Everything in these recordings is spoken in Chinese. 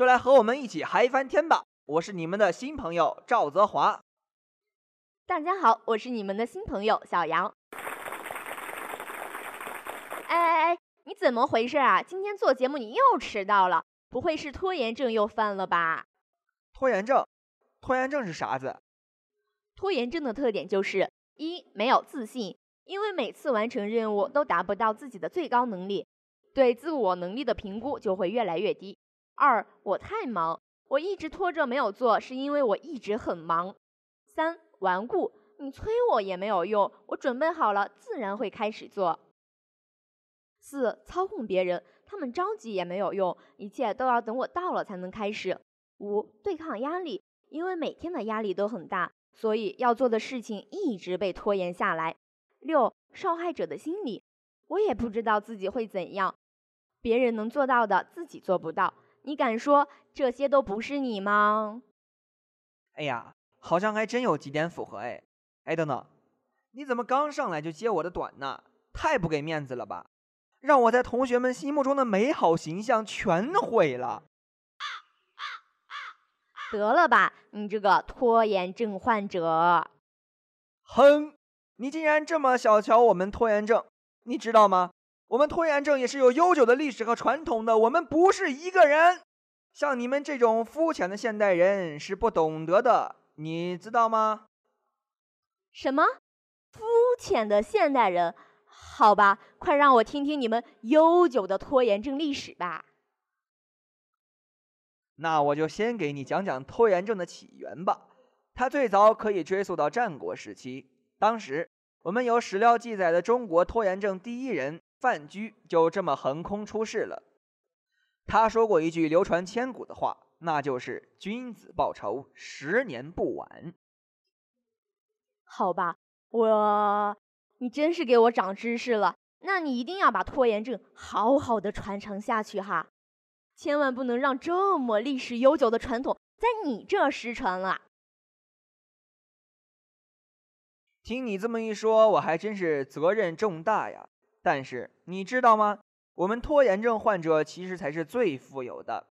就来和我们一起嗨翻天吧！我是你们的新朋友赵泽华。大家好，我是你们的新朋友小杨。哎哎哎，你怎么回事啊？今天做节目你又迟到了，不会是拖延症又犯了吧？拖延症，拖延症是啥子？拖延症的特点就是一没有自信，因为每次完成任务都达不到自己的最高能力，对自我能力的评估就会越来越低。二，我太忙，我一直拖着没有做，是因为我一直很忙。三，顽固，你催我也没有用，我准备好了自然会开始做。四，操控别人，他们着急也没有用，一切都要等我到了才能开始。五，对抗压力，因为每天的压力都很大，所以要做的事情一直被拖延下来。六，受害者的心理，我也不知道自己会怎样，别人能做到的自己做不到。你敢说这些都不是你吗？哎呀，好像还真有几点符合哎。哎，等等，你怎么刚上来就揭我的短呢？太不给面子了吧！让我在同学们心目中的美好形象全毁了。得了吧，你这个拖延症患者！哼，你竟然这么小瞧我们拖延症，你知道吗？我们拖延症也是有悠久的历史和传统的，我们不是一个人。像你们这种肤浅的现代人是不懂得的，你知道吗？什么？肤浅的现代人？好吧，快让我听听你们悠久的拖延症历史吧。那我就先给你讲讲拖延症的起源吧。它最早可以追溯到战国时期，当时我们有史料记载的中国拖延症第一人。范雎就这么横空出世了。他说过一句流传千古的话，那就是“君子报仇，十年不晚”。好吧，我，你真是给我长知识了。那你一定要把拖延症好好的传承下去哈，千万不能让这么历史悠久的传统在你这失传了。听你这么一说，我还真是责任重大呀。但是你知道吗？我们拖延症患者其实才是最富有的。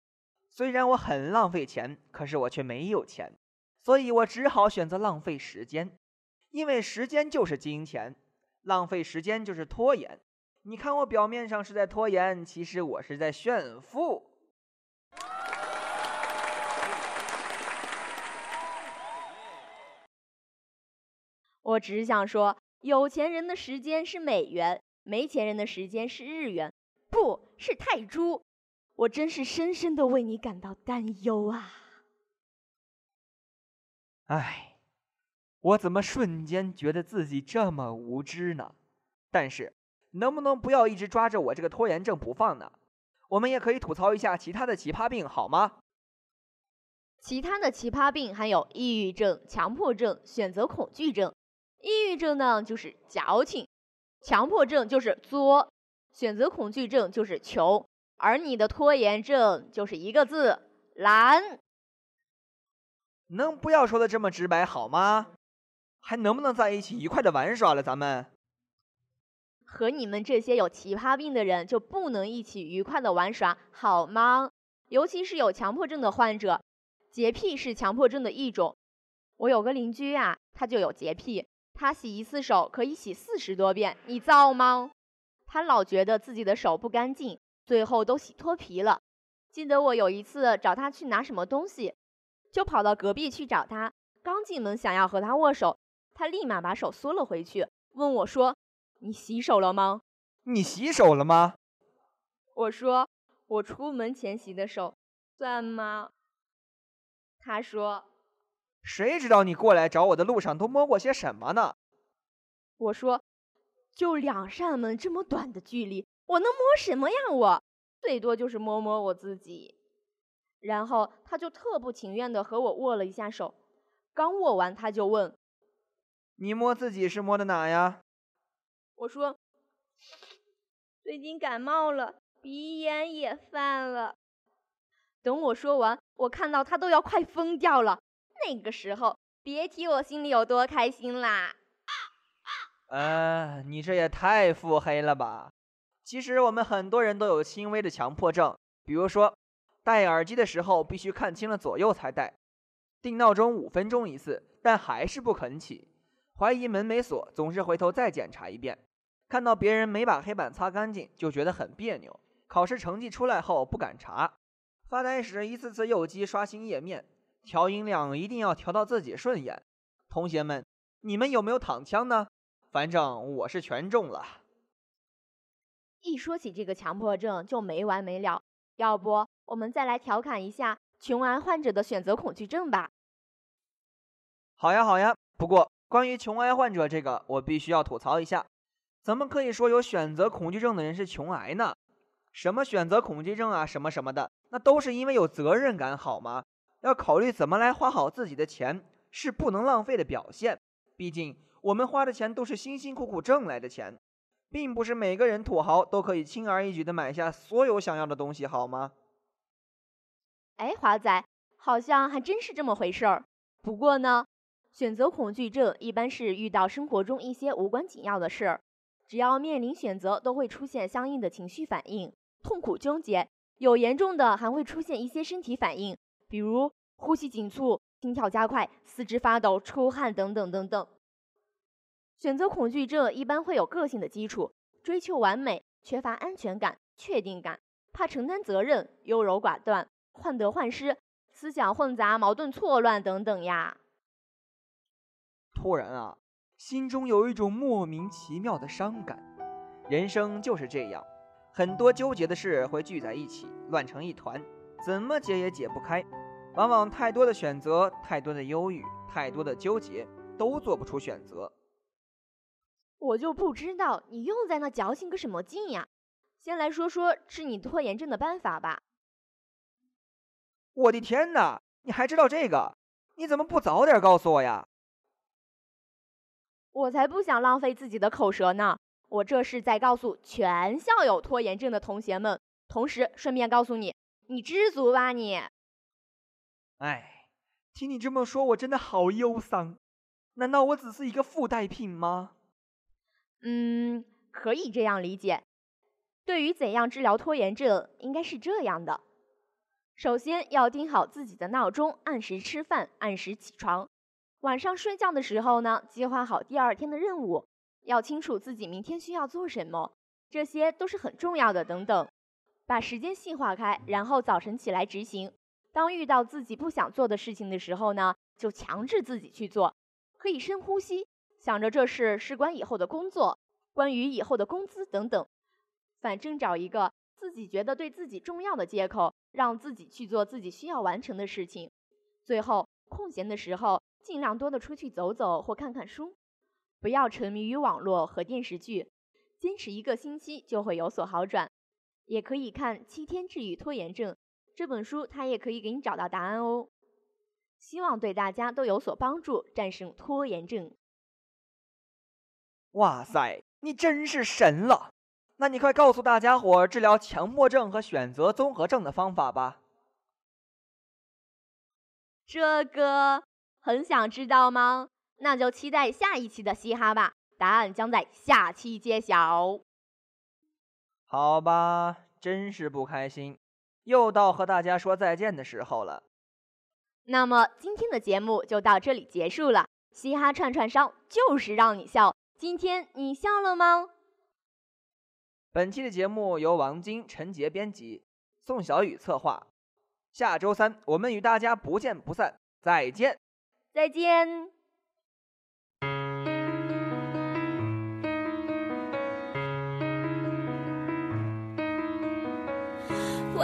虽然我很浪费钱，可是我却没有钱，所以我只好选择浪费时间，因为时间就是金钱，浪费时间就是拖延。你看我表面上是在拖延，其实我是在炫富。我只想说，有钱人的时间是美元。没钱人的时间是日元，不是泰铢。我真是深深的为你感到担忧啊！唉，我怎么瞬间觉得自己这么无知呢？但是，能不能不要一直抓着我这个拖延症不放呢？我们也可以吐槽一下其他的奇葩病，好吗？其他的奇葩病还有抑郁症、强迫症、选择恐惧症。抑郁症呢，就是矫情。强迫症就是作，选择恐惧症就是穷，而你的拖延症就是一个字懒。能不要说的这么直白好吗？还能不能在一起愉快的玩耍了？咱们和你们这些有奇葩病的人就不能一起愉快的玩耍好吗？尤其是有强迫症的患者，洁癖是强迫症的一种。我有个邻居啊，他就有洁癖。他洗一次手可以洗四十多遍，你造吗？他老觉得自己的手不干净，最后都洗脱皮了。记得我有一次找他去拿什么东西，就跑到隔壁去找他。刚进门想要和他握手，他立马把手缩了回去，问我说：“你洗手了吗？”“你洗手了吗？”我说：“我出门前洗的手，算吗？”他说。谁知道你过来找我的路上都摸过些什么呢？我说，就两扇门这么短的距离，我能摸什么呀？我最多就是摸摸我自己。然后他就特不情愿的和我握了一下手。刚握完，他就问：“你摸自己是摸的哪呀？”我说：“最近感冒了，鼻炎也犯了。”等我说完，我看到他都要快疯掉了。那个时候，别提我心里有多开心啦！呃，你这也太腹黑了吧！其实我们很多人都有轻微的强迫症，比如说，戴耳机的时候必须看清了左右才戴；定闹钟五分钟一次，但还是不肯起；怀疑门没锁，总是回头再检查一遍；看到别人没把黑板擦干净，就觉得很别扭；考试成绩出来后不敢查；发呆时一次次右击刷新页面；调音量一定要调到自己顺眼。同学们，你们有没有躺枪呢？反正我是全中了。一说起这个强迫症就没完没了，要不我们再来调侃一下穷癌患者的选择恐惧症吧？好呀好呀，不过关于穷癌患者这个，我必须要吐槽一下，怎么可以说有选择恐惧症的人是穷癌呢？什么选择恐惧症啊，什么什么的，那都是因为有责任感好吗？要考虑怎么来花好自己的钱，是不能浪费的表现，毕竟。我们花的钱都是辛辛苦苦挣来的钱，并不是每个人土豪都可以轻而易举的买下所有想要的东西，好吗？哎，华仔，好像还真是这么回事儿。不过呢，选择恐惧症一般是遇到生活中一些无关紧要的事儿，只要面临选择，都会出现相应的情绪反应，痛苦纠结，有严重的还会出现一些身体反应，比如呼吸紧促、心跳加快、四肢发抖、出汗等等等等。选择恐惧症一般会有个性的基础，追求完美，缺乏安全感、确定感，怕承担责任，优柔寡断，患得患失，思想混杂、矛盾错乱等等呀。突然啊，心中有一种莫名其妙的伤感。人生就是这样，很多纠结的事会聚在一起，乱成一团，怎么解也解不开。往往太多的选择，太多的忧郁，太多的纠结，都做不出选择。我就不知道你又在那矫情个什么劲呀！先来说说治你拖延症的办法吧。我的天哪，你还知道这个？你怎么不早点告诉我呀？我才不想浪费自己的口舌呢！我这是在告诉全校有拖延症的同学们，同时顺便告诉你，你知足吧你。哎，听你这么说，我真的好忧伤。难道我只是一个附带品吗？嗯，可以这样理解。对于怎样治疗拖延症，应该是这样的：首先要定好自己的闹钟，按时吃饭，按时起床。晚上睡觉的时候呢，计划好第二天的任务，要清楚自己明天需要做什么，这些都是很重要的。等等，把时间细化开，然后早晨起来执行。当遇到自己不想做的事情的时候呢，就强制自己去做，可以深呼吸。想着这事事关以后的工作，关于以后的工资等等，反正找一个自己觉得对自己重要的借口，让自己去做自己需要完成的事情。最后，空闲的时候尽量多的出去走走或看看书，不要沉迷于网络和电视剧。坚持一个星期就会有所好转。也可以看《七天治愈拖延症》这本书，它也可以给你找到答案哦。希望对大家都有所帮助，战胜拖延症。哇塞，你真是神了！那你快告诉大家伙治疗强迫症和选择综合症的方法吧。这个很想知道吗？那就期待下一期的嘻哈吧，答案将在下期揭晓。好吧，真是不开心，又到和大家说再见的时候了。那么今天的节目就到这里结束了，嘻哈串串烧就是让你笑。今天你笑了吗？本期的节目由王晶、陈杰编辑，宋小雨策划。下周三我们与大家不见不散，再见，再见。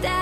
That.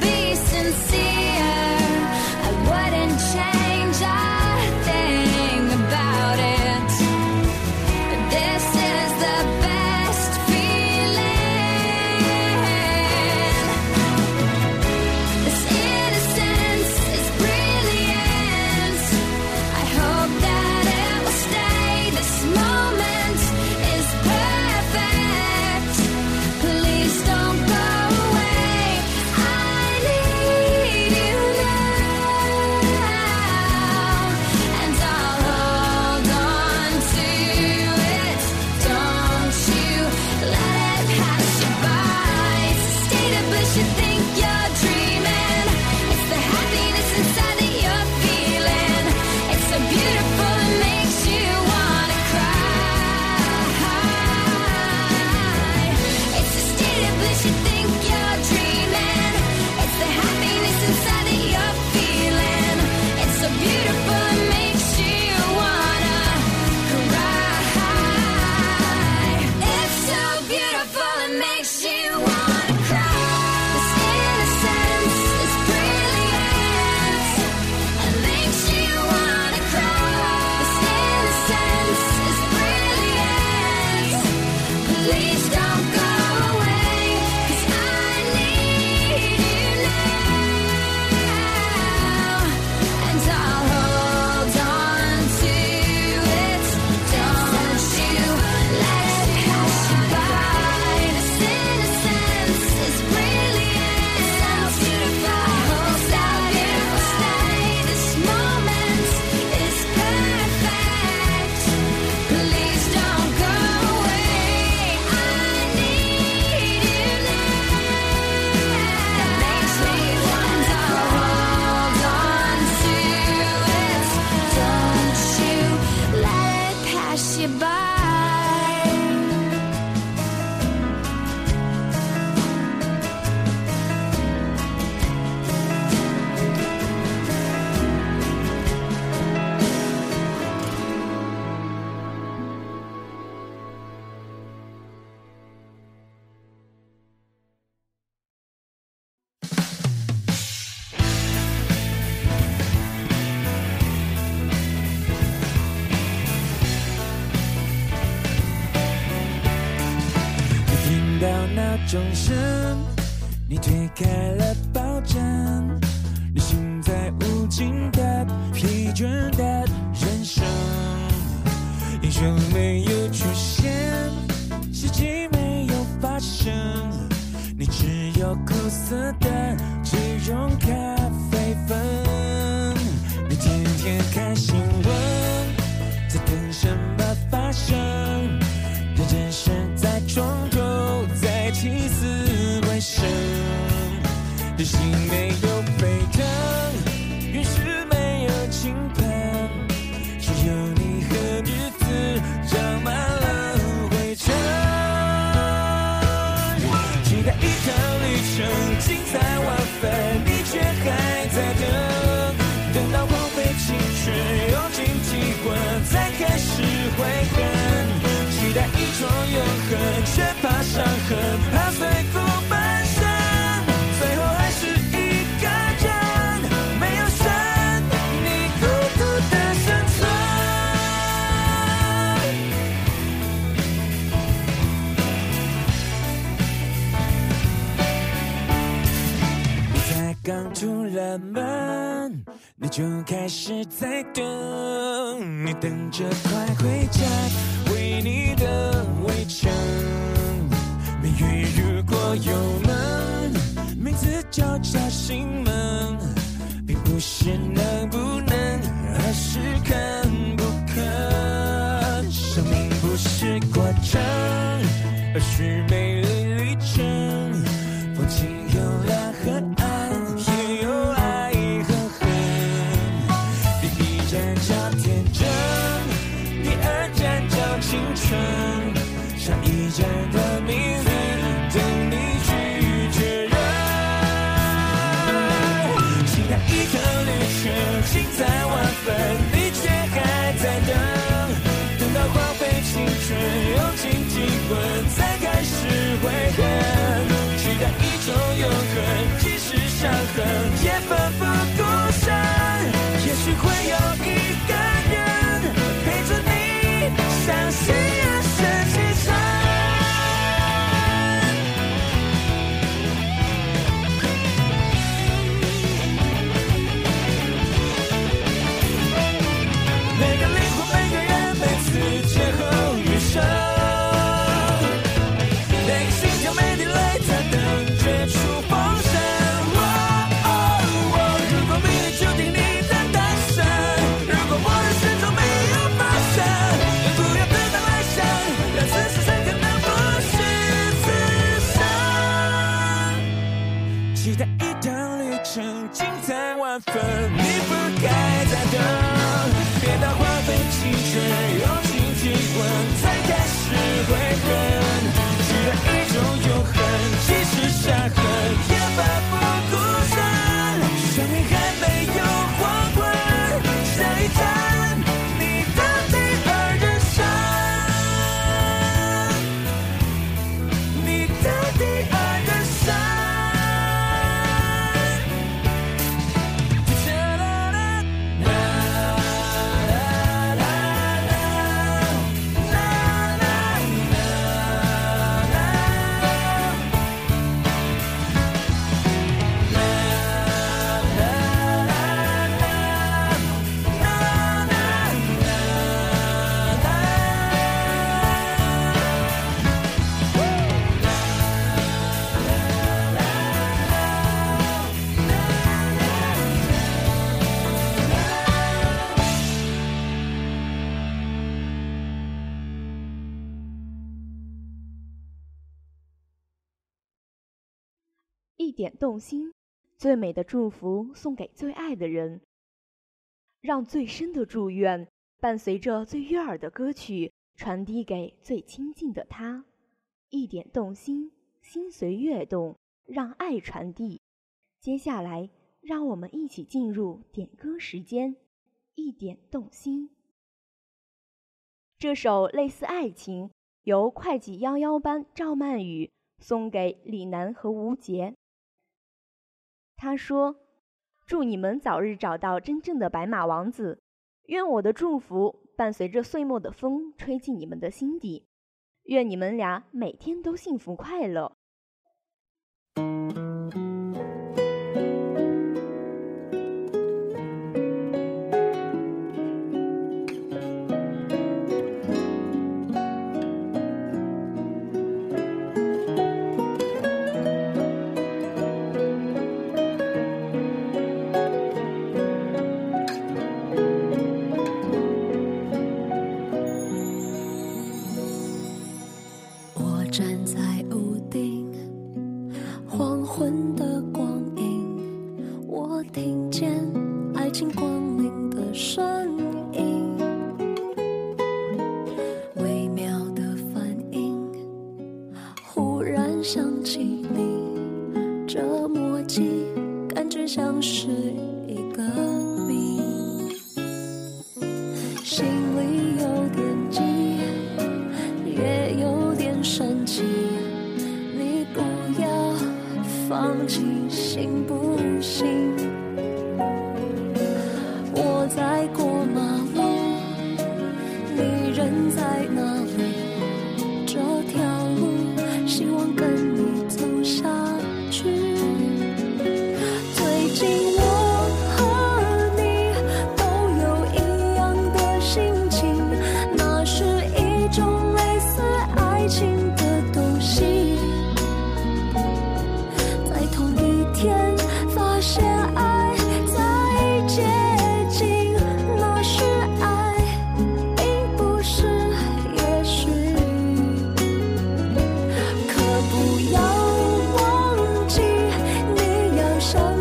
钟声，你推开了抱枕，旅行在无尽的疲倦的人生，英雄没有出现，奇迹没有发生，你只有苦涩的即溶咖啡粉，你天天看。I 就开始在等，你等着快回家，为你的围城。命运如果有门，名字叫叫心门，并不是能不能，而是肯不肯。生命不是过程，而是美伤痕也奋不顾身。也许会有一个人陪着你，相信点动心，最美的祝福送给最爱的人，让最深的祝愿伴随着最悦耳的歌曲传递给最亲近的他。一点动心，心随悦动，让爱传递。接下来，让我们一起进入点歌时间。一点动心，这首类似爱情，由会计幺幺班赵曼雨送给李楠和吴杰。他说：“祝你们早日找到真正的白马王子，愿我的祝福伴随着岁末的风吹进你们的心底，愿你们俩每天都幸福快乐。”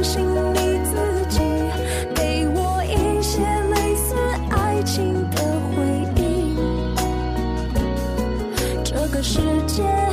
相信你自己，给我一些类似爱情的回忆。这个世界。